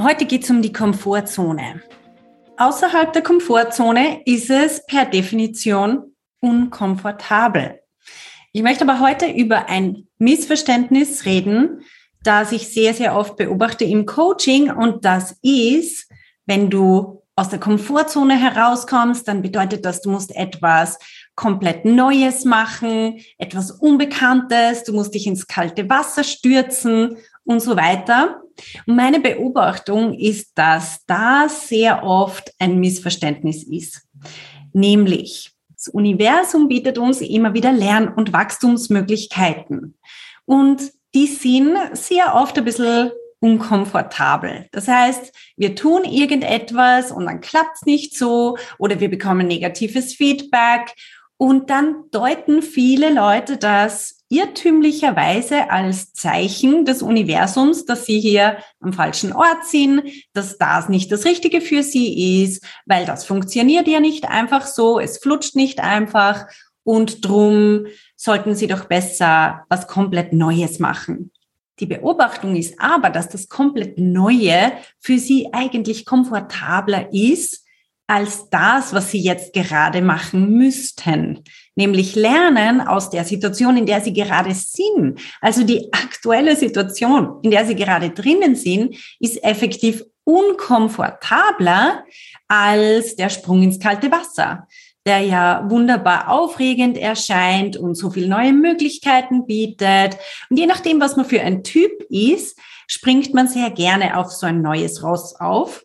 Heute geht es um die Komfortzone. Außerhalb der Komfortzone ist es per Definition unkomfortabel. Ich möchte aber heute über ein Missverständnis reden, das ich sehr, sehr oft beobachte im Coaching und das ist, wenn du aus der Komfortzone herauskommst, dann bedeutet das, du musst etwas komplett Neues machen, etwas Unbekanntes, du musst dich ins kalte Wasser stürzen und so weiter. Und meine Beobachtung ist, dass das sehr oft ein Missverständnis ist. Nämlich, das Universum bietet uns immer wieder Lern- und Wachstumsmöglichkeiten. Und die sind sehr oft ein bisschen unkomfortabel. Das heißt, wir tun irgendetwas und dann klappt es nicht so oder wir bekommen negatives Feedback und dann deuten viele Leute das irrtümlicherweise als Zeichen des Universums, dass sie hier am falschen Ort sind, dass das nicht das Richtige für sie ist, weil das funktioniert ja nicht einfach so, es flutscht nicht einfach und drum sollten sie doch besser was komplett Neues machen. Die Beobachtung ist aber, dass das komplett Neue für sie eigentlich komfortabler ist als das, was sie jetzt gerade machen müssten nämlich lernen aus der Situation, in der sie gerade sind. Also die aktuelle Situation, in der sie gerade drinnen sind, ist effektiv unkomfortabler als der Sprung ins kalte Wasser, der ja wunderbar aufregend erscheint und so viele neue Möglichkeiten bietet. Und je nachdem, was man für ein Typ ist, springt man sehr gerne auf so ein neues Ross auf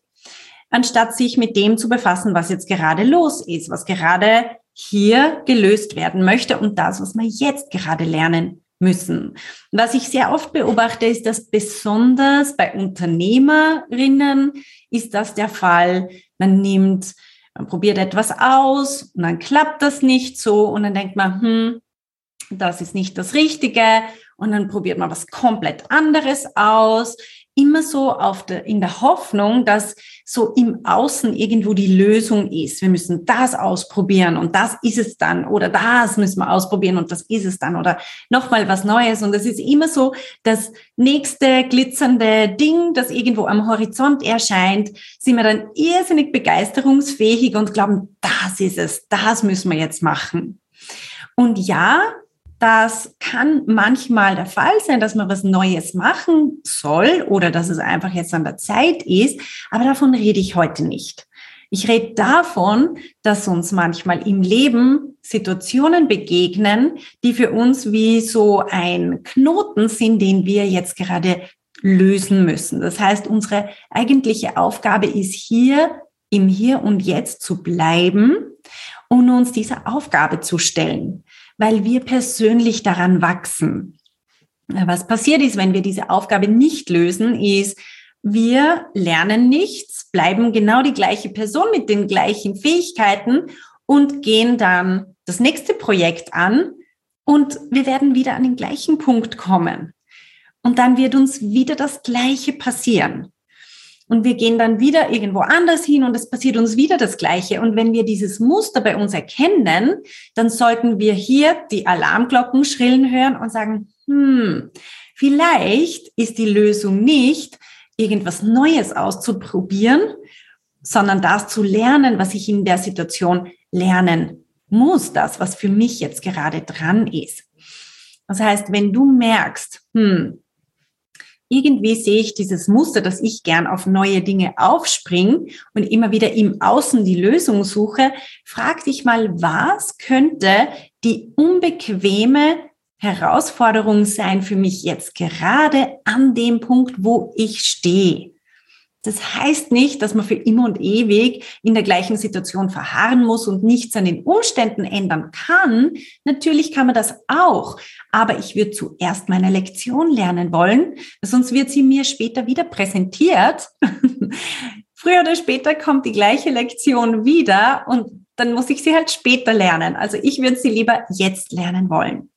anstatt sich mit dem zu befassen, was jetzt gerade los ist, was gerade hier gelöst werden möchte und das, was wir jetzt gerade lernen müssen. Was ich sehr oft beobachte, ist, dass besonders bei Unternehmerinnen ist das der Fall. Man nimmt, man probiert etwas aus und dann klappt das nicht so und dann denkt man, hm, das ist nicht das Richtige und dann probiert man was komplett anderes aus immer so auf der, in der Hoffnung, dass so im Außen irgendwo die Lösung ist. Wir müssen das ausprobieren und das ist es dann oder das müssen wir ausprobieren und das ist es dann oder nochmal was Neues. Und es ist immer so das nächste glitzernde Ding, das irgendwo am Horizont erscheint, sind wir dann irrsinnig begeisterungsfähig und glauben, das ist es, das müssen wir jetzt machen. Und ja, das kann manchmal der Fall sein, dass man was Neues machen soll oder dass es einfach jetzt an der Zeit ist, aber davon rede ich heute nicht. Ich rede davon, dass uns manchmal im Leben Situationen begegnen, die für uns wie so ein Knoten sind, den wir jetzt gerade lösen müssen. Das heißt, unsere eigentliche Aufgabe ist hier im Hier und Jetzt zu bleiben und uns dieser Aufgabe zu stellen weil wir persönlich daran wachsen. Was passiert ist, wenn wir diese Aufgabe nicht lösen, ist, wir lernen nichts, bleiben genau die gleiche Person mit den gleichen Fähigkeiten und gehen dann das nächste Projekt an und wir werden wieder an den gleichen Punkt kommen. Und dann wird uns wieder das Gleiche passieren und wir gehen dann wieder irgendwo anders hin und es passiert uns wieder das Gleiche. Und wenn wir dieses Muster bei uns erkennen, dann sollten wir hier die Alarmglocken schrillen hören und sagen, hm, vielleicht ist die Lösung nicht, irgendwas Neues auszuprobieren, sondern das zu lernen, was ich in der Situation lernen muss, das, was für mich jetzt gerade dran ist. Das heißt, wenn du merkst, hm, irgendwie sehe ich dieses Muster, dass ich gern auf neue Dinge aufspringe und immer wieder im Außen die Lösung suche. Frag dich mal, was könnte die unbequeme Herausforderung sein für mich jetzt gerade an dem Punkt, wo ich stehe? Das heißt nicht, dass man für immer und ewig in der gleichen Situation verharren muss und nichts an den Umständen ändern kann. Natürlich kann man das auch. Aber ich würde zuerst meine Lektion lernen wollen, sonst wird sie mir später wieder präsentiert Früher oder später kommt die gleiche Lektion wieder und dann muss ich sie halt später lernen. Also ich würde sie lieber jetzt lernen wollen.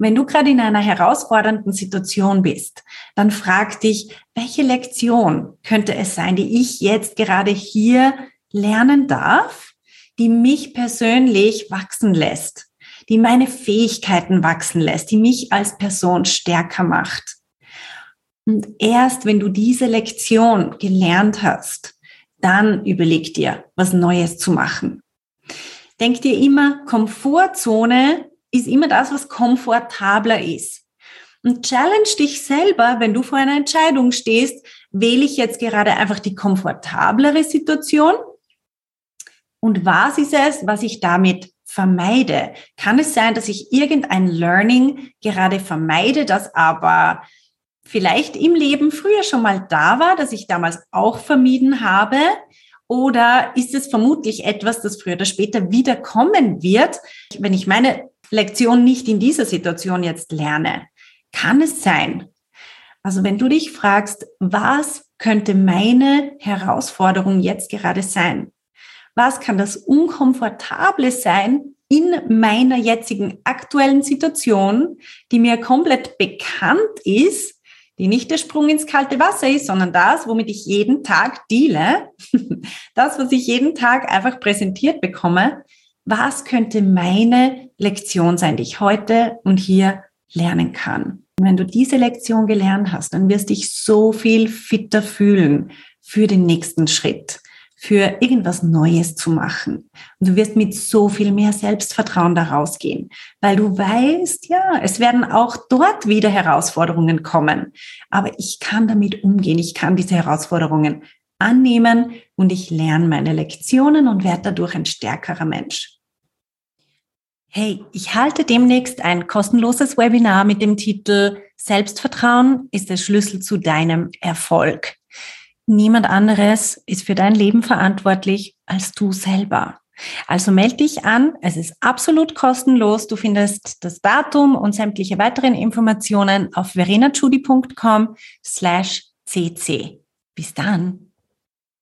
Wenn du gerade in einer herausfordernden Situation bist, dann frag dich, welche Lektion könnte es sein, die ich jetzt gerade hier lernen darf, die mich persönlich wachsen lässt, die meine Fähigkeiten wachsen lässt, die mich als Person stärker macht. Und erst wenn du diese Lektion gelernt hast, dann überleg dir, was Neues zu machen. Denk dir immer, Komfortzone ist immer das, was komfortabler ist. Und challenge dich selber, wenn du vor einer Entscheidung stehst, wähle ich jetzt gerade einfach die komfortablere Situation? Und was ist es, was ich damit vermeide? Kann es sein, dass ich irgendein Learning gerade vermeide, das aber vielleicht im Leben früher schon mal da war, das ich damals auch vermieden habe? Oder ist es vermutlich etwas, das früher oder später wieder kommen wird, wenn ich meine Lektion nicht in dieser Situation jetzt lerne? Kann es sein? Also wenn du dich fragst, was könnte meine Herausforderung jetzt gerade sein? Was kann das Unkomfortable sein in meiner jetzigen aktuellen Situation, die mir komplett bekannt ist, die nicht der Sprung ins kalte Wasser ist, sondern das, womit ich jeden Tag deale, das, was ich jeden Tag einfach präsentiert bekomme, was könnte meine Lektion sein, die ich heute und hier lernen kann. Und wenn du diese Lektion gelernt hast, dann wirst du dich so viel fitter fühlen für den nächsten Schritt für irgendwas Neues zu machen. Und du wirst mit so viel mehr Selbstvertrauen daraus gehen, weil du weißt, ja, es werden auch dort wieder Herausforderungen kommen. Aber ich kann damit umgehen. Ich kann diese Herausforderungen annehmen und ich lerne meine Lektionen und werde dadurch ein stärkerer Mensch. Hey, ich halte demnächst ein kostenloses Webinar mit dem Titel Selbstvertrauen ist der Schlüssel zu deinem Erfolg. Niemand anderes ist für dein Leben verantwortlich als du selber. Also melde dich an. Es ist absolut kostenlos. Du findest das Datum und sämtliche weiteren Informationen auf verenachudi.com slash cc. Bis dann.